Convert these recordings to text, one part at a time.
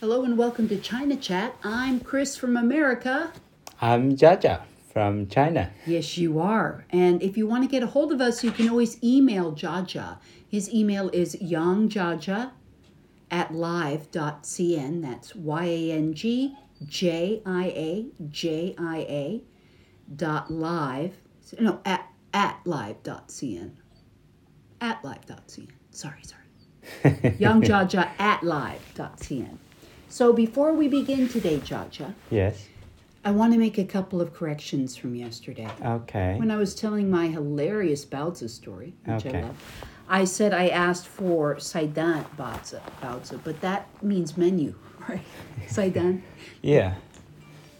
Hello and welcome to China Chat. I'm Chris from America. I'm Jiajia from China. Yes, you are. And if you want to get a hold of us, you can always email Jiajia. His email is yangjiajia at live.cn. That's Y A N G J I A J I A dot live. No, at, at live.cn. At live.cn. Sorry, sorry. Yangjiajia at live.cn. So before we begin today, Jiajia, Yes. I want to make a couple of corrections from yesterday. Okay. When I was telling my hilarious Baozi story, which I love, I said I asked for Saidan Baozi, Baozi, but that means menu, right? Saidan. Yeah.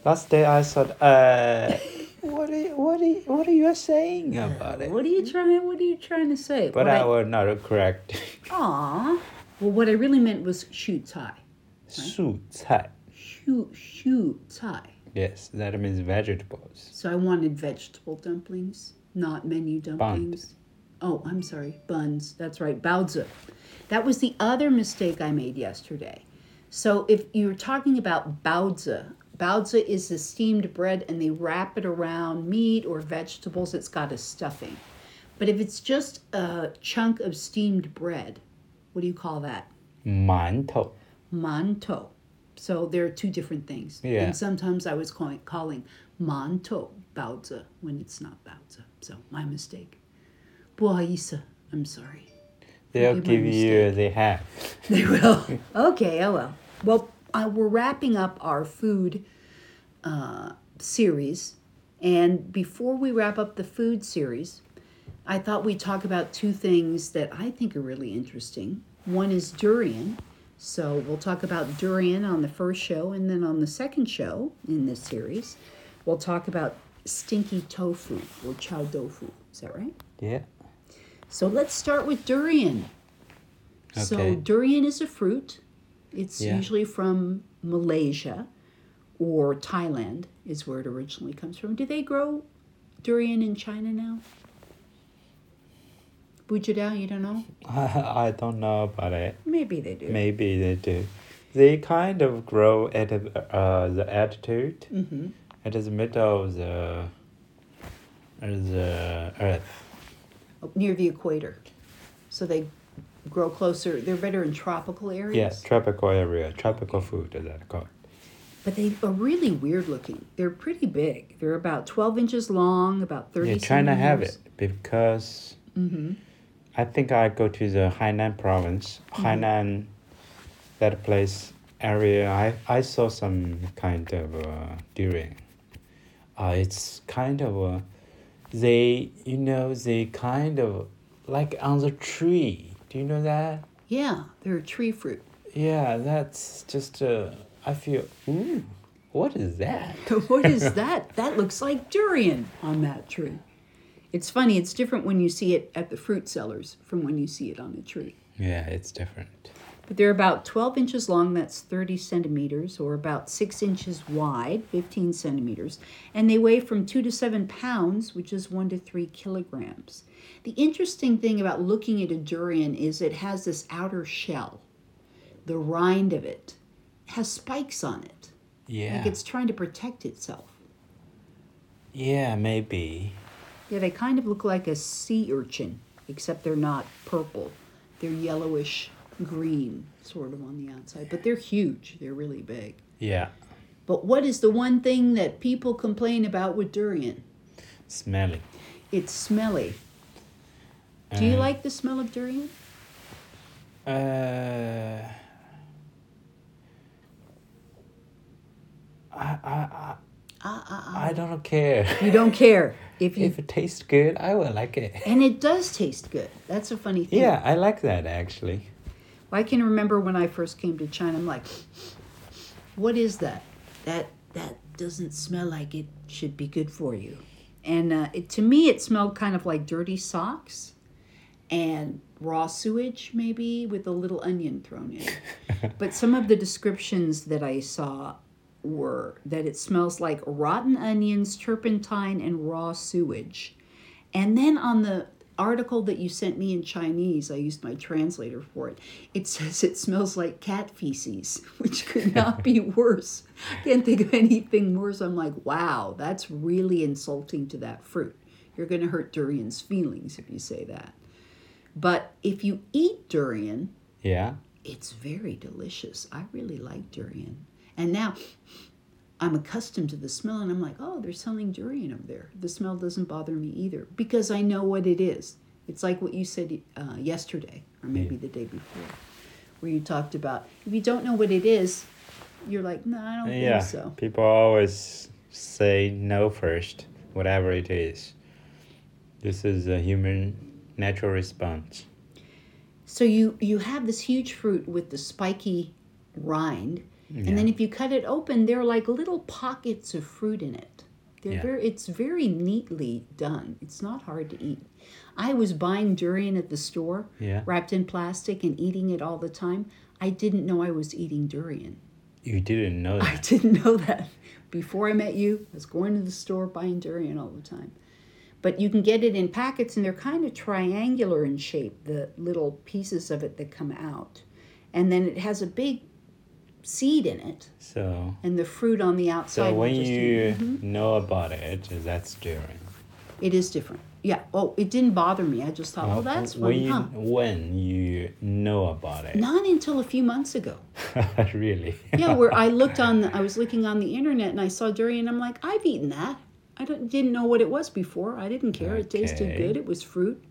Last day I said, uh, what are you, what are what are you saying about it? What are you trying? What are you trying to say? But What I will not correct. Aw. Well, what I really meant was shu cai. Shu Tai. Shu shu. Yes, that means vegetables. So I wanted vegetable dumplings, not menu dumplings. Buns. Oh, I'm sorry, buns. That's right, baozi. That was the other mistake I made yesterday. So if you're talking about baozi, baozi is the steamed bread and they wrap it around meat or vegetables. It's got a stuffing. But if it's just a chunk of steamed bread, what do you call that? Mantou mantou. So there are two different things. Yeah. And sometimes I was calling, calling mantou baozi when it's not baozi. So my mistake. Buahisa, I'm sorry. They'll give you the half. They will. okay, oh well. Well, uh, we're wrapping up our food uh, series. And before we wrap up the food series, I thought we'd talk about two things that I think are really interesting. One is durian, so we'll talk about durian on the first show, and then on the second show in this series, we'll talk about stinky tofu or chow tofu. Is that right? Yeah. So let's start with durian. Okay. So durian is a fruit. It's Yeah. usually from Malaysia or Thailand is where it originally comes from. Do they grow durian in China now? Bujadao, you tell you don't know? I don't know about it. Maybe they do. Maybe they do. They kind of grow at uh, the altitude, Mm-hmm. at the middle of the, the earth. Near the equator. So they grow closer. They're better in tropical areas. Yeah, tropical area, tropical food is that called. But they are really weird looking. They're pretty big. They're about 12 inches long, about 30 Yeah, China have it because Mm-hmm. I think I go to the Hainan province, Hainan, that place area. I I saw some kind of uh, durian. Uh, it's kind of uh, they you know they kind of like on the tree. Do you know that? Yeah, they're a tree fruit. Yeah, that's just uh, I feel ooh, what is that? what is that? That looks like durian on that tree. It's funny, it's different when you see it at the fruit sellers from when you see it on a tree. Yeah, it's different. But they're about 12 inches long, that's 30 centimeters, or about 6 inches wide, 15 centimeters, and they weigh from 2 to 7 pounds, which is 1 to 3 kilograms. The interesting thing about looking at a durian is it has this outer shell, the rind of it has spikes on it, Yeah. like it's trying to protect itself. yeah, maybe. Yeah, they kind of look like a sea urchin, except they're not purple. They're yellowish green, sort of on the outside. But they're huge. They're really big. Yeah, But what is the one thing that people complain about with durian? smelly. It's smelly. Do you Uh, like the smell of durian? Uh, I, I, Ah, ah, I, I don't care. ah. You don't care if you. if it tastes good, I will like it. and it does taste good. That's a funny thing. Yeah, I like that actually. I can remember when I first came to China. I'm like, what is that? That that doesn't smell like it should be good for you. And uh, it, to me, it smelled kind of like dirty socks and raw sewage, maybe with a little onion thrown in. but some of the descriptions that I saw were that it smells like rotten onions, turpentine, and raw sewage. And then on the article that you sent me in Chinese, I used my translator for it. It says it smells like cat feces, which could not be worse. I Can't think of anything worse. I'm like, wow, that's really insulting to that fruit. You're going to hurt durian's feelings if you say that. But if you eat durian, Yeah. it's very delicious. I really like durian. And now I'm accustomed to the smell and I'm like, oh, they're selling durian over there. The smell doesn't bother me either because I know what it is. It's like what you said uh, yesterday or maybe the day before, where you talked about if you don't know what it is, you're like, no, I don't Yeah. think so. People always say no first, whatever it is. This is a human natural response. So you you have this huge fruit with the spiky rind, and then if you cut it open, there are like little pockets of fruit in it. They're Yeah. very it's very neatly done. It's not hard to eat. I was buying durian at the store, Yeah. wrapped in plastic and eating it all the time. I didn't know I was eating durian. You didn't know I didn't know that. Before I met you, I was going to the store buying durian all the time. But you can get it in packets and they're kind of triangular in shape, the little pieces of it that come out. And then it has a big seed in it So, and the fruit on the outside. so when you Mhm. know about it, that's durian. It is different. Yeah. Oh, it didn't bother me. I just thought, Uh, oh, that's when you, huh? when you know about it. Not until a few months ago. really? yeah, where I looked on, the, I was looking on the internet and I saw durian. I'm like, I've eaten that. I don't, didn't know what it was before. I didn't care. It tasted good. It was fruit.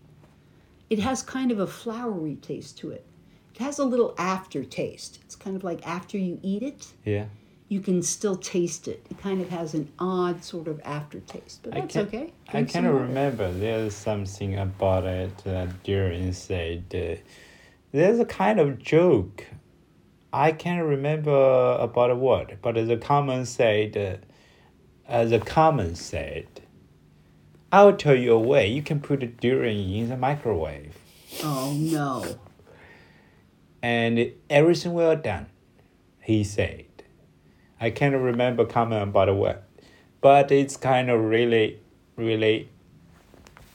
It has kind of a flowery taste to it. It has a little aftertaste. It's kind of like after you eat it, Yeah. you can still taste it. It kind of has an odd sort of aftertaste, but I that's can- okay. I Drink some kind of remember there's something about it that Durian said. Uh, there's a kind of joke. I can't remember about a word, but the common said, uh, the common said, I'll tell you a way. You can put a durian in the microwave, Oh no. And everything will done. He said. I can't remember comment about word, but it's kind of really, really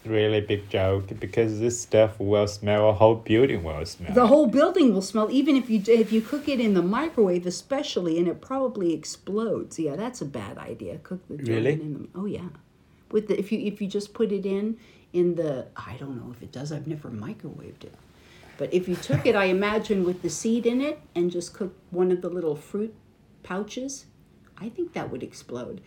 really big joke because this stuff will smell a whole building will smell The whole building will smell, even if you if you cook it in the microwave, especially, and it probably explodes. Yeah, that's a bad idea. Cook the Really? in the oh yeah, with the if you if you just put it in in the I don't know if it does. I've never microwaved it, but if you took it, I imagine with the seed in it and just cook one of the little fruit pouches, I think that would explode.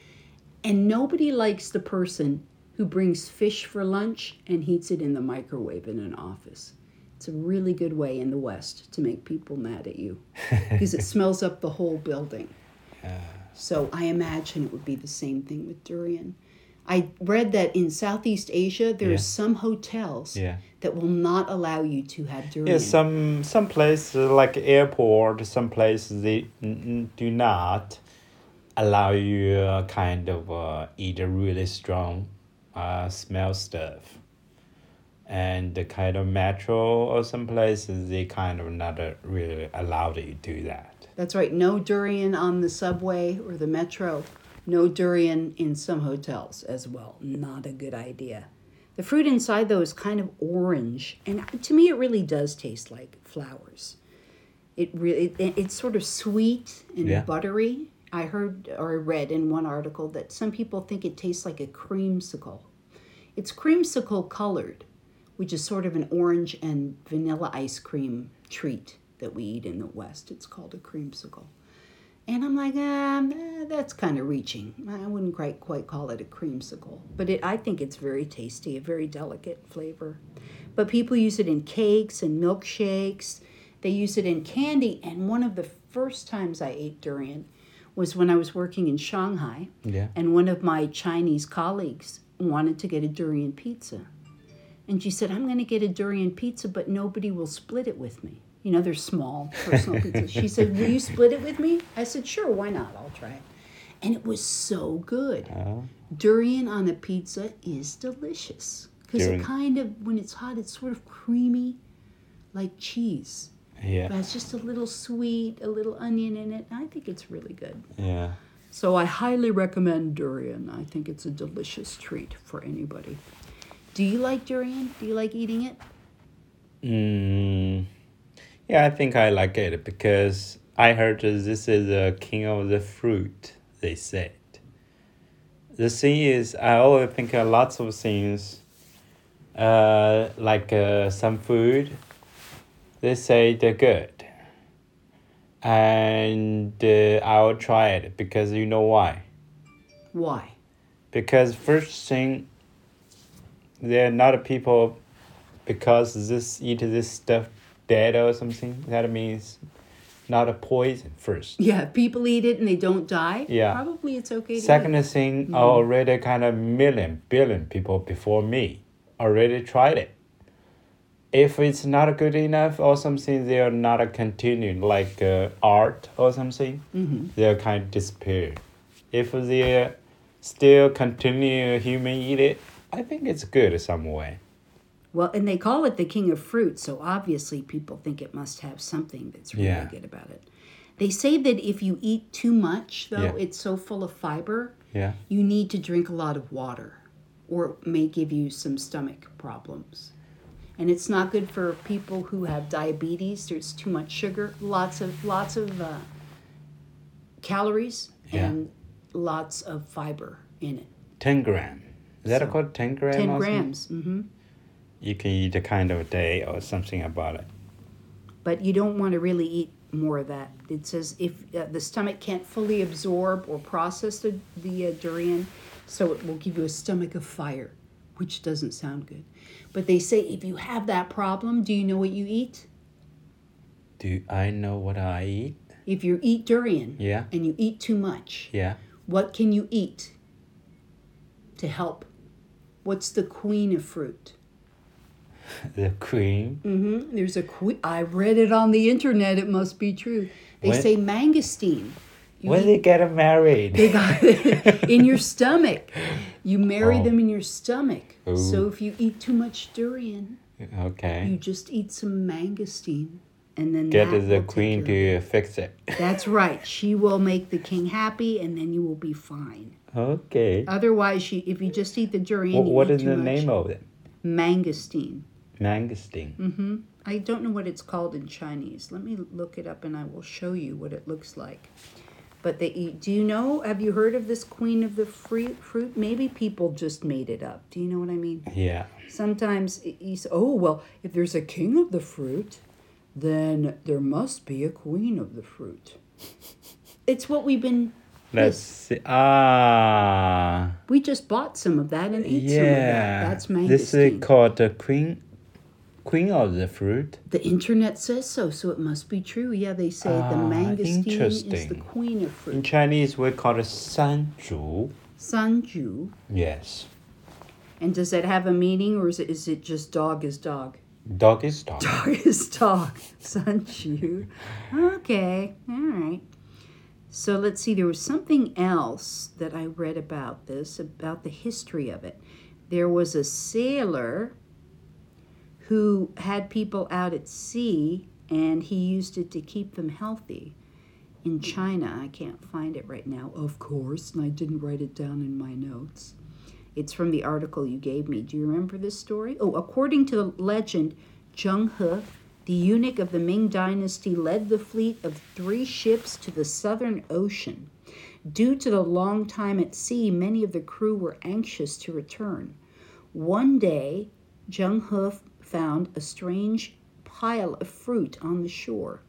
And nobody likes the person who brings fish for lunch and heats it in the microwave in an office. It's a really good way in the West to make people mad at you because it smells up the whole building. So I imagine it would be the same thing with durian. I read that in Southeast Asia there are Yeah. some hotels Yeah. That will not allow you to have durian. yeah some some places like airport some places they do not allow you uh, kind of uh, eat a really strong uh, smell stuff and the kind of metro or some places they kind of not uh, really allowed you to do that That's right. No durian on the subway or the metro. No durian in some hotels as well. Not a good idea. The fruit inside, though, is kind of orange. And to me, it really does taste like flowers. It really, it, it's sort of sweet and Yeah. buttery. I heard or I read in one article that some people think it tastes like a creamsicle. It's creamsicle colored, which is sort of an orange and vanilla ice cream treat that we eat in the West. It's called a creamsicle. And I'm like, um, that's kind of reaching. I wouldn't quite quite call it a creamsicle, but it, I think it's very tasty, a very delicate flavor. But people use it in cakes and milkshakes. They use it in candy. And one of the first times I ate durian was when I was working in Shanghai, yeah and one of my Chinese colleagues wanted to get a durian pizza. And she said, I'm going to get a durian pizza, but nobody will split it with me. You know, they're small personal pizzas. She said, Will you split it with me? I said, Sure, why not? I'll try it. And it was so good. uh, Durian on a pizza is delicious because it kind of, when it's hot, it's sort of creamy like cheese. yeah But it's just a little sweet, a little onion in it. I think it's really good. yeah So I highly recommend durian. I think it's a delicious treat for anybody. Do you like durian? Do you like eating it? Mm, yeah, I think I like it because I heard this is the king of the fruit. They said. The thing is, I always think uh, lots of things. Uh, like uh, some food, they say they're good. And uh, I'll try it because you know why. Why? Because first thing, they're not people because this eat this stuff dead or something. That means not a poison first. Yeah, people eat it and they don't die. Yeah. Probably it's okay. To Second eat. thing, already kind of million, billion people before me already tried it. If it's not good enough or something, they're not a continuing like uh, art or something. Mm-hmm. They're kind of disappear. If they still continue human eat it, I think it's good in some way. Well, and they call it the king of fruit, so obviously people think it must have something that's really Yeah. good about it. They say that if you eat too much, though, Yeah. it's so full of fiber, Yeah. you need to drink a lot of water, or it may give you some stomach problems. And it's not good for people who have diabetes. There's too much sugar, lots of lots of uh, calories, Yeah. and lots of fiber in it. 10 gram. Is that So, called 10 gram? Ten grams. hmm You can eat a kind of a day or something about it. but you don't want to really eat more of that. It says if uh, the stomach can't fully absorb or process the, the uh, durian, so it will give you a stomach of fire, which doesn't sound good. But they say if you have that problem, do you know what you eat? Do I know what I eat? If you eat durian Yeah. and you eat too much, Yeah. what can you eat to help? What's the queen of fruit? The queen. Mm-hmm. There's a queen. I read it on the internet. It must be true. They When- say mangosteen. You when eat- they get married. They got it in your stomach. You marry Oh. them in your stomach. So if you eat too much durian, okay, you just eat some mangosteen, and then Get the queen to fix it. That's right. She will make the king happy, and then you will be fine. Okay. Otherwise, she if you just eat the durian, What, you what is the much. name of it? Mangosteen. Mangosteen. Mm-hmm. I don't know what it's called in Chinese. Let me look it up, and I will show you what it looks like. But they eat. Do you know? Have you heard of this queen of the fruit? Fruit? Maybe people just made it up. Do you know what I mean? Yeah. Sometimes you say, "Oh well, if there's a king of the fruit, then there must be a queen of the fruit." It's what we've been. Let's see. Ah. We just bought some of that and ate some of that. Yeah. That's This is called the queen, queen of the fruit. The internet says so, so it must be true. Yeah, they say the Ah, mangosteen is the queen of fruit. In. Chinese, we call it shanzhu. Shanzhu. Yes. And does that have a meaning or is it, is it just dog is dog? Dog is dog. Dog is dog. Shanzhu. Okay, all right. So let's see, there was something else that I read about this, about the history of it. There was a sailor who had people out at sea and he used it to keep them healthy. In China, I can't find it right now, of course, and I didn't write it down in my notes. It's from the article you gave me. Do you remember this story? Oh, according to the legend, Zheng He, the eunuch of the Ming Dynasty, led the fleet of three ships to the Southern Ocean. Due to the long time at sea, many of the crew were anxious to return. One day, Zheng He found a strange pile of fruit on the shore.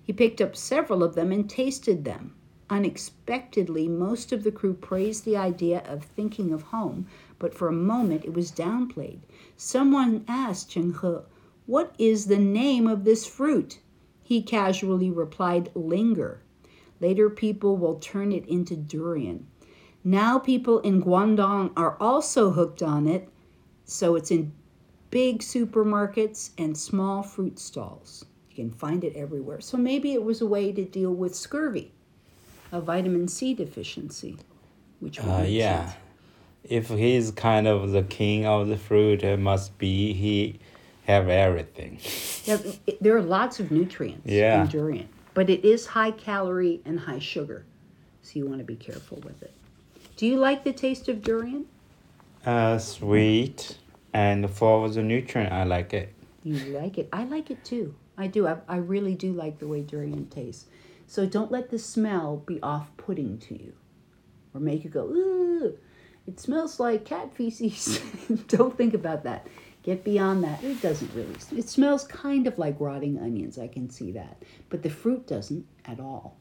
He picked up several of them and tasted them. Unexpectedly, most of the crew praised the idea of thinking of home, but for a moment it was downplayed. Someone asked Zheng He, What is the name of this fruit? He casually replied, Linger. Later, people will turn it into durian. Now, people in Guangdong are also hooked on it, so it's in big supermarkets and small fruit stalls. You can find it everywhere. So maybe it was a way to deal with scurvy, a vitamin C deficiency, which Uh, yeah. sense. If he's kind of the king of the fruit, it must be he have everything. Yeah, there are lots of nutrients Yeah. in durian, but it is high calorie and high sugar, so you want to be careful with it. Do you like the taste of durian? Uh, sweet. And the nutrient, I like it. You like it. I like it too. I do. I, I really do like the way durian tastes. So don't let the smell be off putting to you or make you go, ooh, it smells like cat feces. don't think about that. Get beyond that. It doesn't really. It smells kind of like rotting onions. I can see that. But the fruit doesn't at all.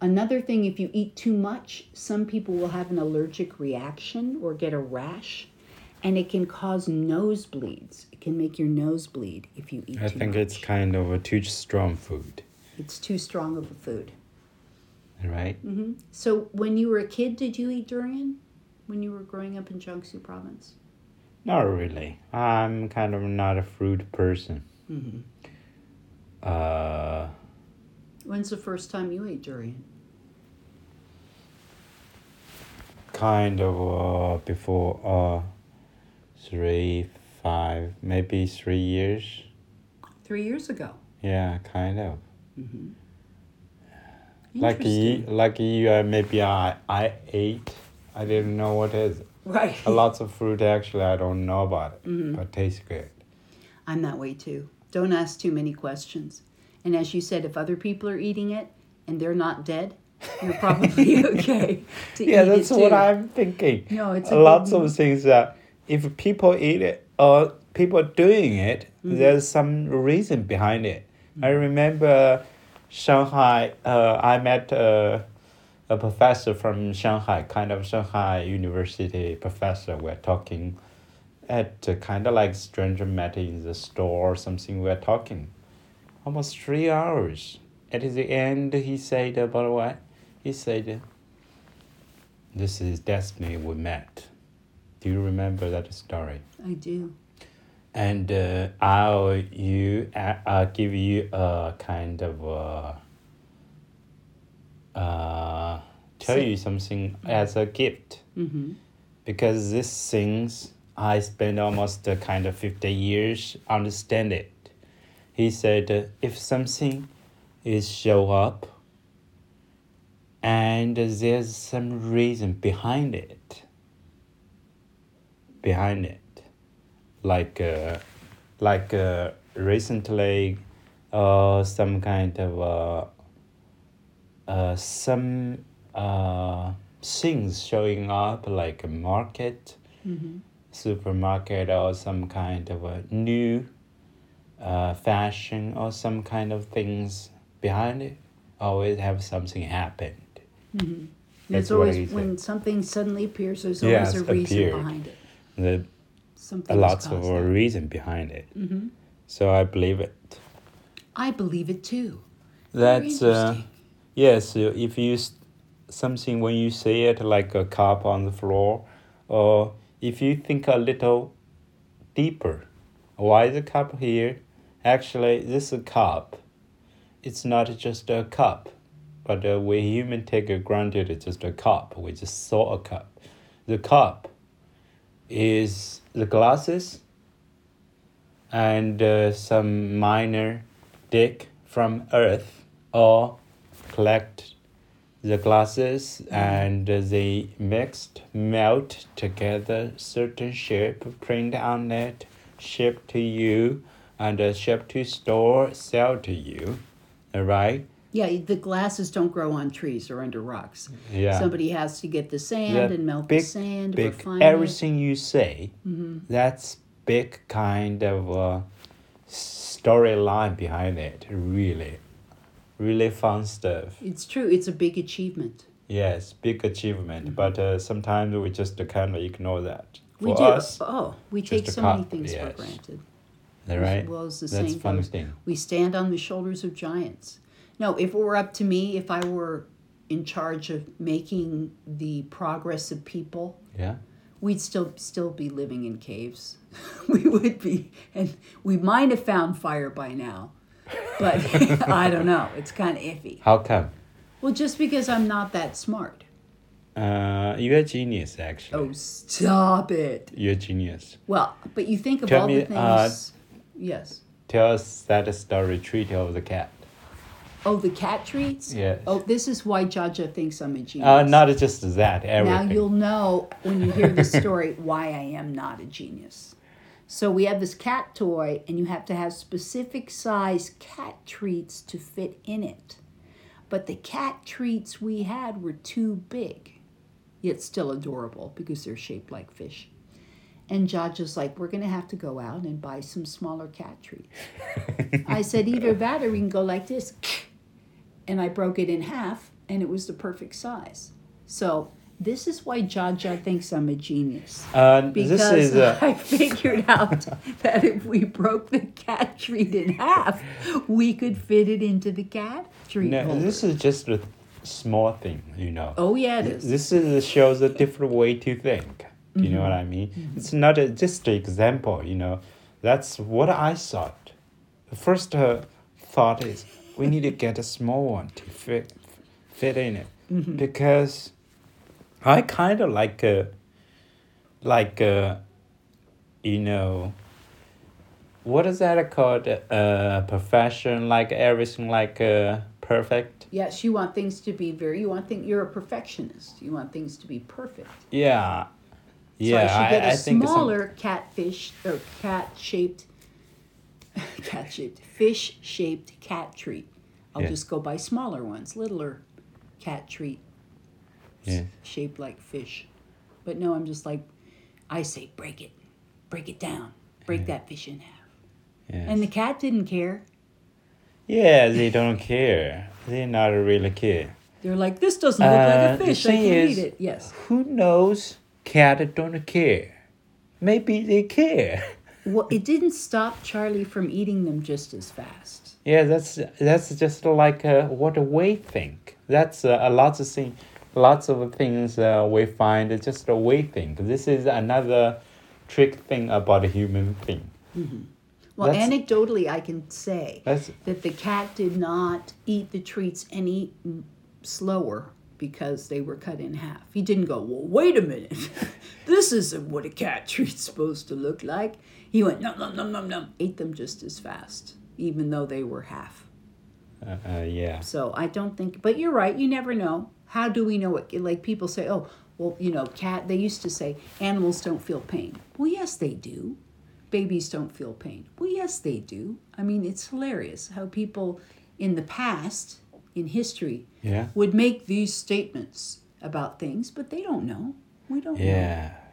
Another thing, if you eat too much, some people will have an allergic reaction or get a rash, and it can cause nosebleeds. It can make your nose bleed if you eat I think much. it's kind of a too strong food, It's too strong of a food. right? hmm So, when you were a kid, did you eat durian? When you were growing up in Jiangsu province? Not really. I'm kind of not a fruit person. Mm-hmm. Uh, When's the first time you ate durian? kind of uh, before uh, three, five, maybe three years. Three years ago. Yeah, kind of. Mm-hmm. Like you, like you, uh, maybe I, I ate. I didn't know what is. Right. A lots of fruit actually I don't know about it, Mhm. but tastes good. I'm that way too. Don't ask too many questions. And as you said, if other people are eating it and they're not dead, you're probably okay to Yeah, that's what. I'm thinking. No, it's a lots good- of things that if people eat it or people doing it, Mm-hmm. there's some reason behind it. I remember Shanghai. Uh, I met uh, a professor from Shanghai, kind of Shanghai University professor. We're talking at uh, kind of like stranger met in the store or something. We're talking almost three hours. At the end, he said about what? He said, "This is destiny. We met." Do you remember that story? I do. And uh, I'll you I- I'll give you a kind of uh, uh, tell Say- you something as a gift Mm-hmm. because these things I spent almost uh, kind of fifty years understand it. He said uh, if something is show up and there's some reason behind it behind it like uh, like uh, recently uh, some kind of uh, uh, some uh, things showing up like a market Mm-hmm. supermarket or some kind of a new uh, fashion or some kind of things behind it always have something happened Mm-hmm. That's always when something suddenly appears. There's Yes, always a reason appeared. behind it. The Something. a lots of uh, reason behind it. Mm-hmm. so i believe it. I believe it too. That's uh, yes if you something when you see it like a cup on the floor or if you think a little deeper why is the cup here? Actually this is a cup. It's not just a cup but uh, we human take it granted it's just a cup. We just saw a cup. The cup is the glasses and uh, some minor dig from earth or collect the glasses and they mixed melt together certain shape print on it ship to you and uh, ship to store sell to you all right Yeah, the glasses don't grow on trees or under rocks. yeah Somebody has to get the sand That and melt big, the sand, big refine everything you say it. hmm that's big kind of uh, storyline behind it really really fun stuff It's true. It's a big achievement. yes big achievement but uh, sometimes we just kind of ignore that We for do. us oh, we take so many things yes. for granted. right As well as the that's saying fun goes, thing we stand on the shoulders of giants. No, if it were up to me, if I were in charge of making the progress of people, yeah we'd still still be living in caves. we would be, and we might have found fire by now, but I don't know. It's kind of iffy. how come Well, just because I'm not that smart. uh, you're a genius actually Oh, stop it. you're a genius Well, but you think of Tell all me, the things. uh, yes. tell us that story treat of the cat Oh, the cat treats. yes Oh, this is why Jiajia thinks I'm a genius. uh, not just as that now you'll know when you hear the story why I am not a genius. So we have this cat toy, and you have to have specific size cat treats to fit in it. But the cat treats we had were too big, yet still adorable because they're shaped like fish. And Jiajia's like, we're going to have to go out and buy some smaller cat treats. I said, either that or we can go like this. And I broke it in half, and it was the perfect size. So this is why Jiajia thinks I'm a genius. Uh, Because this is uh, I figured out that if we broke the cat treat in half, we could fit it into the cat treat. no, holder. this is just a small thing, you know. oh yeah, it is. This is shows a different way to think. Do you know what I Mm-hmm. mean? It's not a, just an example. You know, that's what I thought. The first uh, thought is we need to get a small one to fit fit in it Mm-hmm. because I kind of like a like a you know what is that called uh profession like everything like uh perfect Yes, you want things to be very. You want things. You're a perfectionist. You want things to be perfect. yeah So yeah I should get a I think smaller catfish or cat shaped, cat shaped fish shaped cat treat. I'll Yeah. just go buy smaller ones, littler cat treat Yeah. shaped like fish. But no, I'm just like, I say, break it, break it down, break that fish in half. Yes. And the cat didn't care. Yeah, they don't care. They're not really care. They're like, this doesn't look like Uh, a the fish. I thing can is- eat it. Yes. Who knows? Cat don't care. Maybe they care. Well, it didn't stop Charlie from eating them just as fast. Yeah, that's that's just like uh, what we think. That's uh, a lot of thing, lots of things uh, we find just a we think. This is another trick thing about a human thing. Well, That's- anecdotally, I can say that the cat did not eat the treats any slower because they were cut in half. He didn't go, well, wait a minute. this isn't what a cat treat's supposed to look like. He went, num, num, num, num, num, ate them just as fast, even though they were half. uh, uh, yeah. So I don't think, but you're right, you never know. How do we know it? Like people say, oh, well, you know, cat, they used to say animals don't feel pain. Well, yes, they do. Babies don't feel pain. Well, yes, they do. I mean, it's hilarious how people in the past, in history, Yeah. would make these statements about things, but they don't know. We don't know.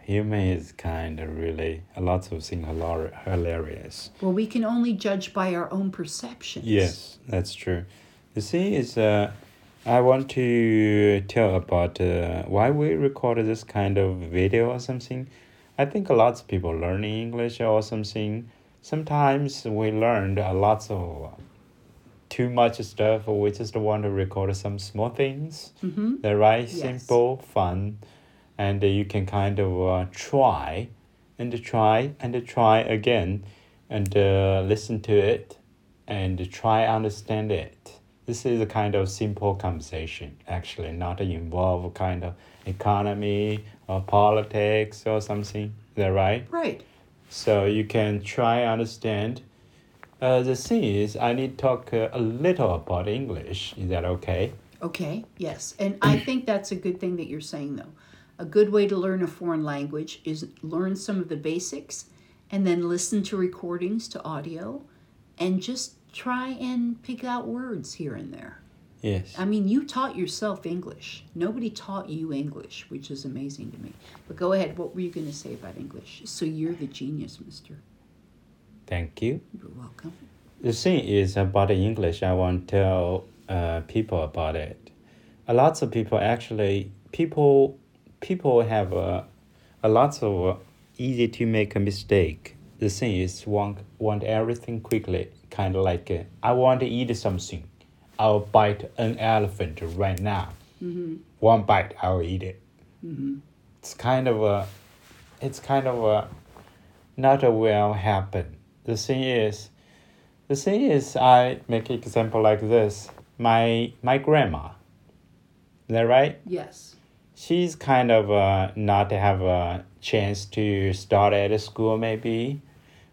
Human is kind of really a lot of things hilar- hilarious. Well, we can only judge by our own perceptions. Yes, that's true. The thing is, uh, I want to tell about uh, why we recorded this kind of video or something. I think a lot of people learning English or something. Sometimes we learned a lot of too much stuff. We just want to record some small things. Mm-hmm. They're right, Yes. simple, fun, and uh, you can kind of uh, try and try and try again and uh, listen to it and try understand it. This is a kind of simple conversation, actually, not involve kind of economy or politics or something. Is that right? Right. So you can try understand. Uh, the thing is, I need to talk uh, a little about English. Is that okay? Okay, yes. And I think that's a good thing that you're saying, though. A good way to learn a foreign language is learn some of the basics and then listen to recordings to audio and just try and pick out words here and there. Yes. I mean, you taught yourself English. Nobody taught you English, which is amazing to me. But go ahead. What were you going to say about English? So you're the genius, mister. Thank you. You're welcome. The thing is about English, I want to tell uh, people about it. A lot of people actually people people have a, a lot of uh, easy to make a mistake. The thing is want want everything quickly, kind of like uh, I want to eat something, I'll bite an elephant right now. One bite, I'll eat it. It's kind of a, it's kind of a, not a well happen. The thing is, the thing is, I make example like this. My my grandma. Is that right? Yes. She's kind of uh, not have a chance to start at a school maybe,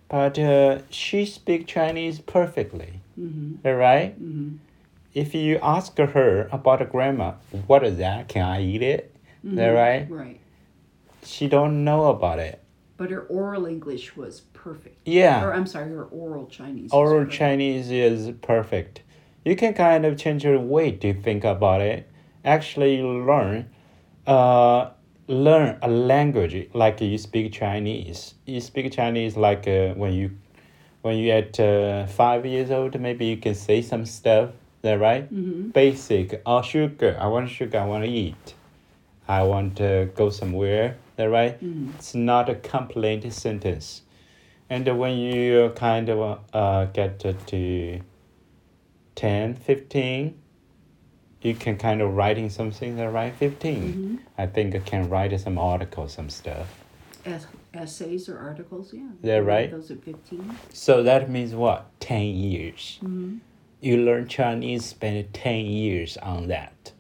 but uh, she speak Chinese perfectly. Mm-hmm. Right? Mm-hmm. If you ask her about a grandma, what is that? Can I eat it? That right? Right. She don't know about it, But her oral English was perfect. Yeah. Or I'm sorry, her oral Chinese. Oral. Chinese is perfect. You can kind of change your way to think about it. Actually, learn, uh, learn a language like you speak Chinese. You speak Chinese like uh, when you, when you at uh, five years old, maybe you can say some stuff. That right? Mm-hmm. Basic. Oh, sugar. I want sugar. I want to eat. I want to go somewhere. That right? Mhm. It's not a complete sentence. And when you kind of uh, get to, to 10, 15, you can kind of writing something that right 15. Mhm. I think I can write some articles some stuff. Es- essays or articles, yeah. That right? Those at 15. So that means what? 10 years. Mm-hmm. You learn Chinese, spend 10 years on that.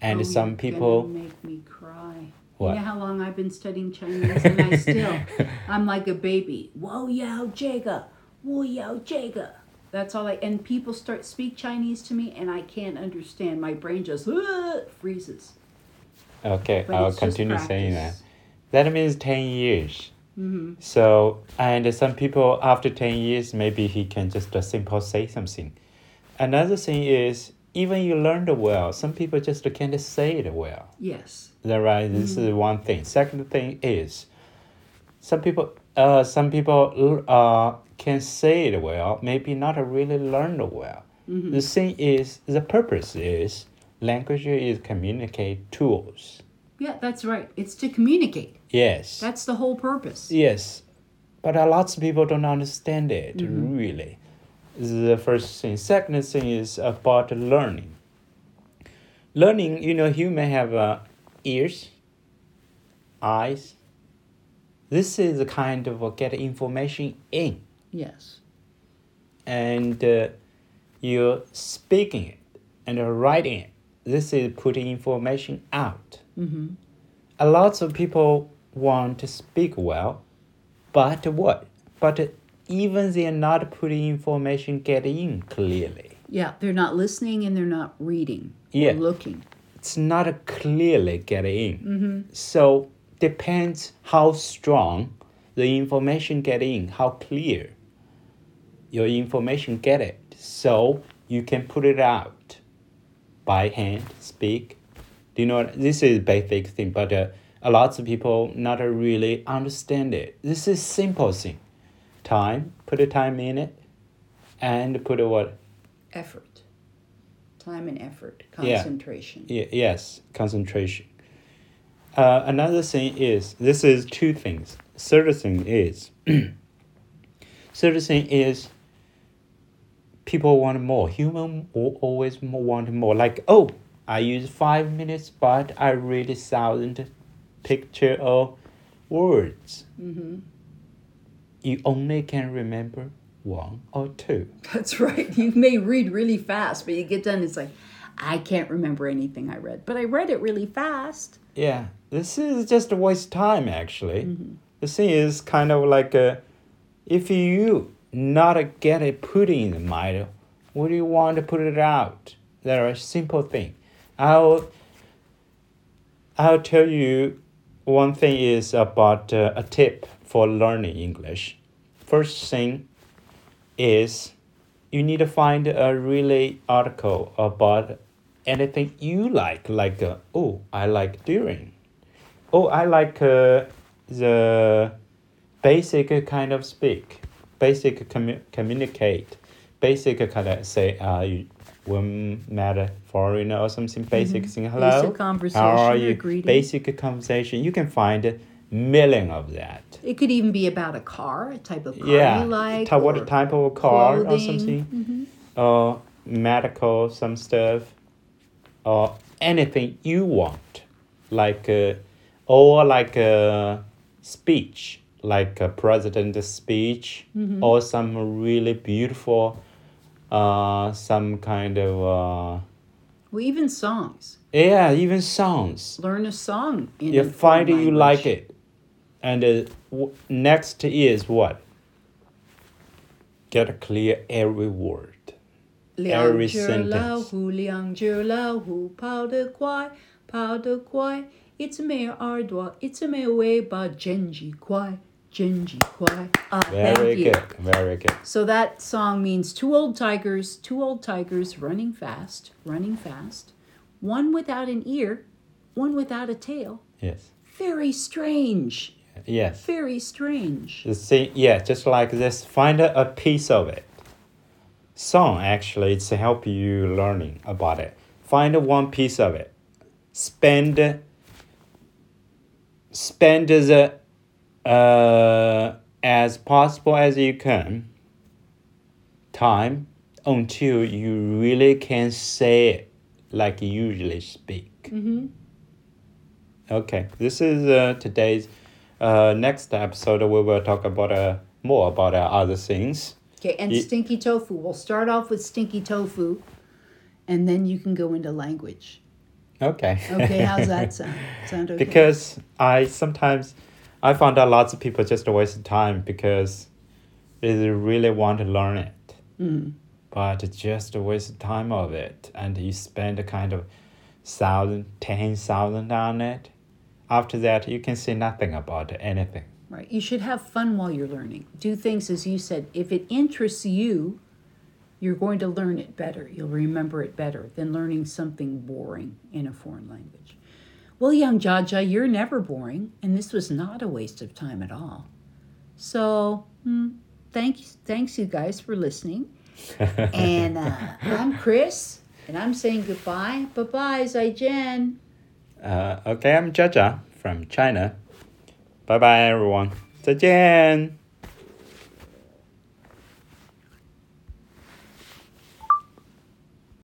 And Oh, some people, make me cry. What? You know how long I've been studying Chinese, and I still, I'm like a baby. Whoa, yao, jega, whoa, yao, jega. That's all I. And people start speak Chinese to me, and I can't understand. My brain just "Ah," freezes. okay, But I'll continue saying that. That means 10 years. Mm-hmm. So, and some people after 10 years, maybe he can just uh, simple say something. Another thing is, even you learned well, some people just can't say it well. Yes. Is that right? This is one thing. Second thing is, some people, uh, some people uh, can say it well, maybe not really learn well. Mm-hmm. The thing is, the purpose is, language is communicate tools. Yeah, that's right. It's to communicate. Yes. That's the whole purpose. Yes, but a lots of people don't understand it really. This is the first thing. Second thing is about learning. Learning, you know, human have uh, ears, eyes. This is the kind of uh, get information in, Yes. and uh, you're speaking it and writing it. This is putting information out. Mm-hmm. a lot of people want to speak well, but what? But even they're not putting information get in clearly. Yeah, they're not listening and they're not reading. Yeah. Looking. It's not clearly get in. Mm-hmm. So depends how strong the information get in, how clear your information get it. So you can put it out by hand, speak. Do you know what? This is basic thing, but uh, a lot of people not really understand it. This is simple thing. Time, put a time in it, and put a what? Effort. Time and effort. concentration Yeah. Concentration. Y- yes, concentration. Uh, another thing is this is two things. Third thing is third thing is people want more. Human al- always want more. Like oh, I use five minutes, but I read a thousand picture or words. Mm-hmm. You only can remember one or two. That's right. You may read really fast, but you get done, it's like, I can't remember anything I read, but I read it really fast. Yeah, this is just a waste time actually. The thing is kind of like uh, if you not get it put in the mind, what do you want to put it out? There are simple thing. I'll I'll tell you one thing is about uh, a tip for learning English. First thing is you need to find a really article about anything you like like uh, oh i like durian oh i like uh, the basic kind of speak basic commu- communicate basic kind of say uh, you, when met a foreigner or something basic thing. Hello? Basic conversation how are you? greeting. basic conversation. You can find a million of that. It could even be about a car, a type of car yeah. you like. What or type of a car or clothing. something. Mhm. or medical some stuff. Or anything you want. Like uh, or like a speech like a president's speech or some really beautiful uh, some kind of uh, Well, even songs. yeah even sounds Learn a song in you a find foreign you like language. it and uh, w- next is what get clear every word 两 every 只 sentence 老虎，两只老虎，跑得快，跑得快。一只没有耳朵，一只没有尾巴，真奇怪， Jinji Kwai. Ah, very good, very good. So that song means two old tigers, two old tigers running fast, running fast, one without an ear, one without a tail. Yes. Very strange. Yes. Very strange. See, yeah, just like this, find a piece of it. Song actually it's help you learning about it. Find one piece of it. Spend spend the uh, as possible as you can. Time until you really can say it like you usually speak. Mm-hmm. Okay, this is uh, today's uh, next episode. We will talk about uh, more about uh, other things. Okay, and Ye- stinky tofu. We'll start off with stinky tofu, and then you can go into language. Okay. Okay, how's that sound? Sound okay? because I sometimes I found out lots of people just a waste time because they really want to learn it, Mm. but it's just a waste of time of it, and you spend a kind of thousand, ten thousand on it. After that, you can say nothing about anything. Right. You should have fun while you're learning. Do things as you said. If it interests you, you're going to learn it better. You'll remember it better than learning something boring in a foreign language. Well, Yangjiajia, you're never boring, and this was not a waste of time at all. So, hmm, thanks, thanks you guys for listening. and uh, I'm Chris, and I'm saying goodbye. Bye bye, Zaijian. Uh, okay, I'm Jiajia from China. Bye bye, everyone. 再见。